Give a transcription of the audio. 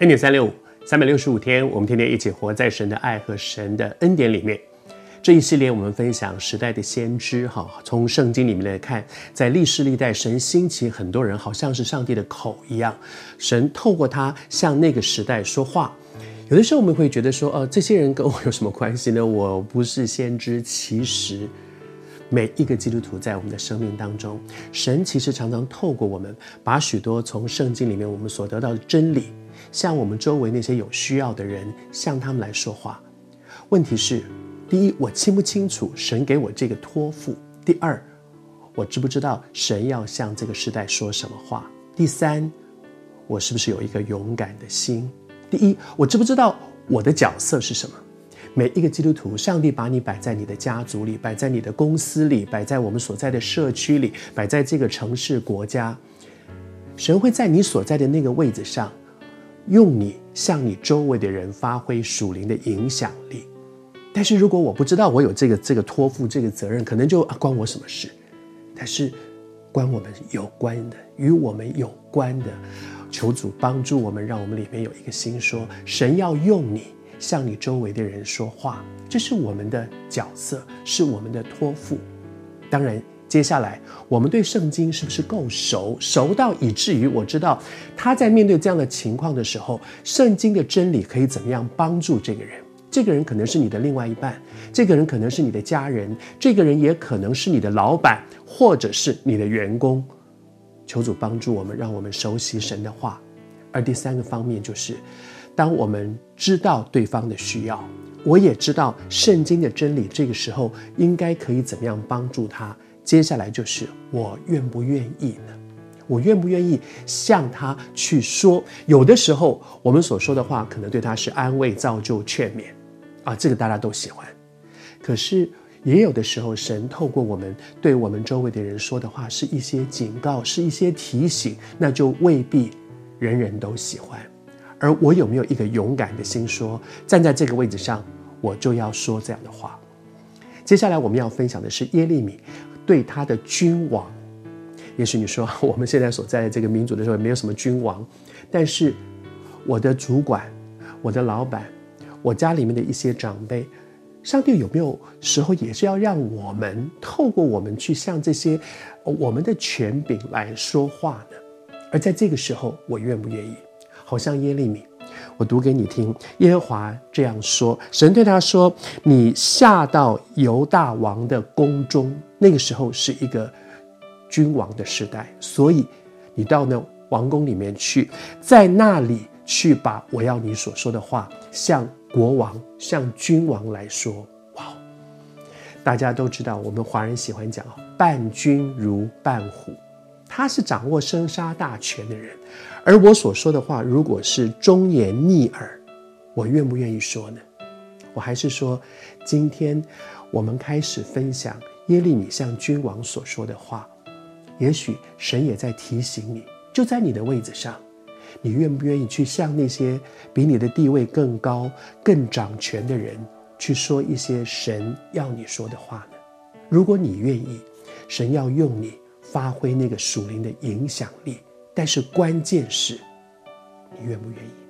恩典三六五，三百六十五天，我们天天一起活在神的爱和神的恩典里面。这一系列我们分享时代的先知，哈，从圣经里面来看，在历世历代，神兴起很多人，好像是上帝的口一样，神透过他向那个时代说话。有的时候我们会觉得说，哦，这些人跟我有什么关系呢？我不是先知。其实，每一个基督徒在我们的生命当中，神其实常常透过我们，把许多从圣经里面我们所得到的真理。向我们周围那些有需要的人，向他们来说话。问题是：第一，我清不清楚神给我这个托付；第二，我知不知道神要向这个时代说什么话；第三，我是不是有一个勇敢的心？第一，我知不知道我的角色是什么？每一个基督徒，上帝把你摆在你的家族里，摆在你的公司里，摆在我们所在的社区里，摆在这个城市、国家，神会在你所在的那个位置上。用你向你周围的人发挥属灵的影响力，但是如果我不知道我有这个这个托付这个责任，可能就啊关我什么事？但是关我们有关的，与我们有关的，求主帮助我们，让我们里面有一个心说，神要用你向你周围的人说话，这是我们的角色，是我们的托付。当然。接下来，我们对圣经是不是够熟？熟到以至于我知道他在面对这样的情况的时候，圣经的真理可以怎么样帮助这个人？这个人可能是你的另外一半，这个人可能是你的家人，这个人也可能是你的老板，或者是你的员工。求主帮助我们，让我们熟悉神的话。而第三个方面就是，当我们知道对方的需要，我也知道圣经的真理，这个时候应该可以怎么样帮助他。接下来就是我愿不愿意呢？我愿不愿意向他去说？有的时候我们所说的话可能对他是安慰、造就、劝勉，啊，这个大家都喜欢。可是也有的时候，神透过我们对我们周围的人说的话，是一些警告，是一些提醒，那就未必人人都喜欢。而我有没有一个勇敢的心说，站在这个位置上，我就要说这样的话？接下来我们要分享的是耶利米。对他的君王，也许你说 我们现在所在的这个民族的时候没有什么君王，但是我的主管、我的老板、我家里面的一些长辈，上帝有没有时候也是要让我们透过我们去向这些我们的权柄来说话呢？而在这个时候，我愿不愿意？好像耶利米。我读给你听，耶和华这样说：神对他说：“你下到犹大王的宫中，那个时候是一个君王的时代，所以你到那王宫里面去，在那里去把我要你所说的话向国王、向君王来说。”哇，大家都知道，我们华人喜欢讲“伴君如伴虎”。他是掌握生杀大权的人，而我所说的话，如果是忠言逆耳，我愿不愿意说呢？我还是说，今天我们开始分享耶利米向君王所说的话，也许神也在提醒你，就在你的位子上，你愿不愿意去向那些比你的地位更高、更掌权的人去说一些神要你说的话呢？如果你愿意，神要用你。发挥那个属灵的影响力，但是关键是，你愿不愿意？